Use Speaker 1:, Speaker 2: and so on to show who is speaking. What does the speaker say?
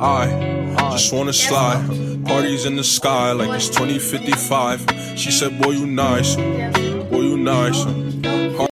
Speaker 1: I just wanna slide. Parties in the sky like it's 2055. She said, Boy, you nice. Boy, you nice.